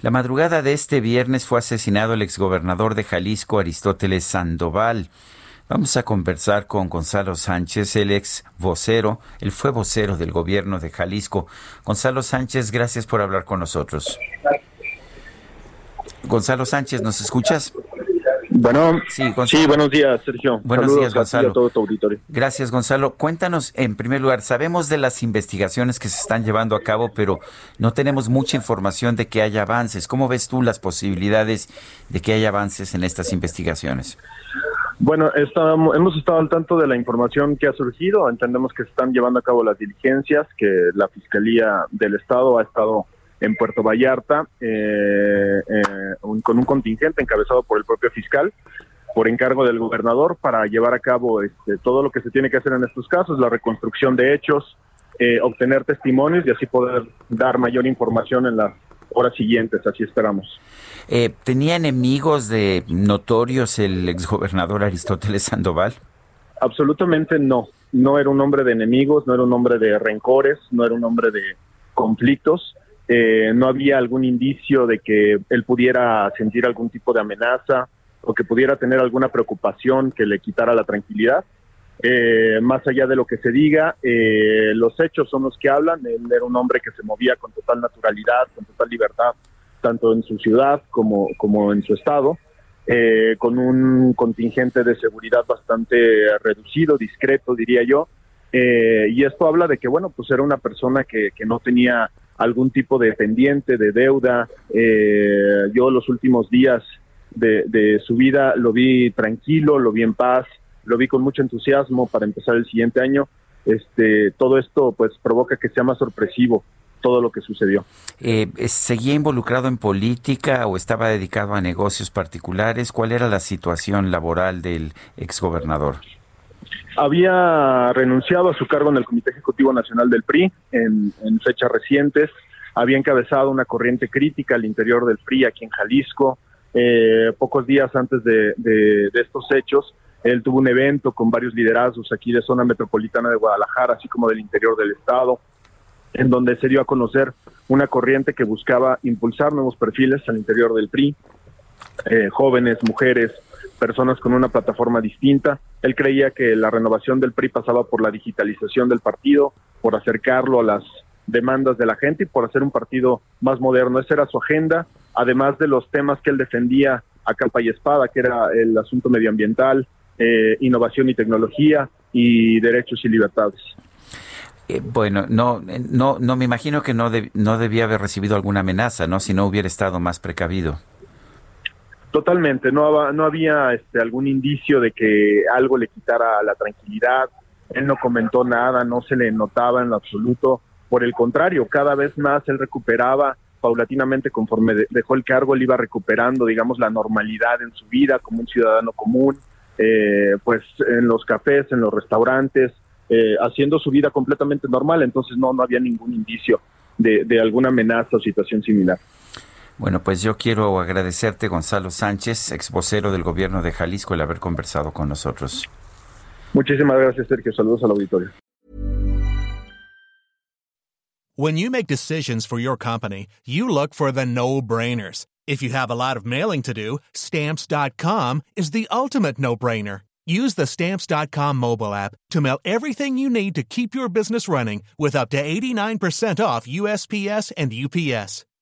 La madrugada de este viernes fue asesinado el exgobernador de Jalisco, Aristóteles Sandoval. Vamos a conversar con Gonzalo Sánchez, el ex vocero, él fue vocero del gobierno de Jalisco. Gonzalo Sánchez, gracias por hablar con nosotros. Gonzalo Sánchez, ¿nos escuchas? Bueno, sí, buenos días, Sergio. Buenos días, Gonzalo. A todo tu auditorio. Gracias, Gonzalo. Cuéntanos, en primer lugar, sabemos de las investigaciones que se están llevando a cabo, pero no tenemos mucha información de que haya avances. ¿Cómo ves tú las posibilidades de que haya avances en estas investigaciones? Bueno, estamos, hemos estado al tanto de la información que ha surgido. Entendemos que se están llevando a cabo las diligencias, que la Fiscalía del Estado ha estado en Puerto Vallarta eh, eh, con un contingente encabezado por el propio fiscal por encargo del gobernador para llevar a cabo este, todo lo que se tiene que hacer en estos casos, la reconstrucción de hechos, eh, obtener testimonios y así poder dar mayor información en las horas siguientes, así esperamos. ¿Tenía enemigos de notorios el exgobernador Aristóteles Sandoval? Absolutamente no. No era un hombre de enemigos, no era un hombre de rencores, no era un hombre de conflictos. Eh, no había algún indicio de que él pudiera sentir algún tipo de amenaza o que pudiera tener alguna preocupación que le quitara la tranquilidad. Eh, más allá de lo que se diga, eh, los hechos son los que hablan. Él era un hombre que se movía con total naturalidad, con total libertad, tanto en su ciudad como, como en su estado, con un contingente de seguridad bastante reducido, discreto, diría yo. y esto habla de que, bueno, pues era una persona que, que no tenía algún tipo de pendiente, de deuda. Eh, yo los últimos días de, su vida lo vi tranquilo, lo vi en paz, lo vi con mucho entusiasmo para empezar el siguiente año. Este, todo esto pues provoca que sea más sorpresivo todo lo que sucedió. Eh, ¿Seguía involucrado en política o estaba dedicado a negocios particulares? ¿Cuál era la situación laboral del exgobernador? Había renunciado a su cargo en el Comité Ejecutivo Nacional del PRI en, fechas recientes, había encabezado una corriente crítica al interior del PRI aquí en Jalisco. Eh, pocos días antes de, estos hechos, él tuvo un evento con varios liderazgos aquí de zona metropolitana de Guadalajara, así como del interior del estado, en donde se dio a conocer una corriente que buscaba impulsar nuevos perfiles al interior del PRI, eh, jóvenes, mujeres, personas con una plataforma distinta. Él creía que la renovación del PRI pasaba por la digitalización del partido, por acercarlo a las demandas de la gente y por hacer un partido más moderno. Esa era su agenda, además de los temas que él defendía a capa y espada, que era el asunto medioambiental, eh, innovación y tecnología y derechos y libertades. Eh, bueno, no, no, no me imagino que no, no debía haber recibido alguna amenaza, ¿no? Si no hubiera estado más precavido. Totalmente, no, no había este, algún indicio de que algo le quitara la tranquilidad, él no comentó nada, no se le notaba en lo absoluto, por el contrario, cada vez más él recuperaba paulatinamente conforme dejó el cargo, él iba recuperando, digamos, la normalidad en su vida como un ciudadano común, eh, pues en los cafés, en los restaurantes, eh, haciendo su vida completamente normal, entonces no, no había ningún indicio de, de alguna amenaza o situación similar. Bueno, pues yo quiero agradecerte, Gonzalo Sánchez, ex vocero del gobierno de Jalisco, el haber conversado con nosotros. Muchísimas gracias, Sergio. Saludos al auditorio. When you make decisions for your company, you look for the no-brainers. If you have a lot of mailing to do, stamps.com is the ultimate no-brainer. Use the stamps.com mobile app to mail everything you need to keep your business running with up to 89% off USPS and UPS.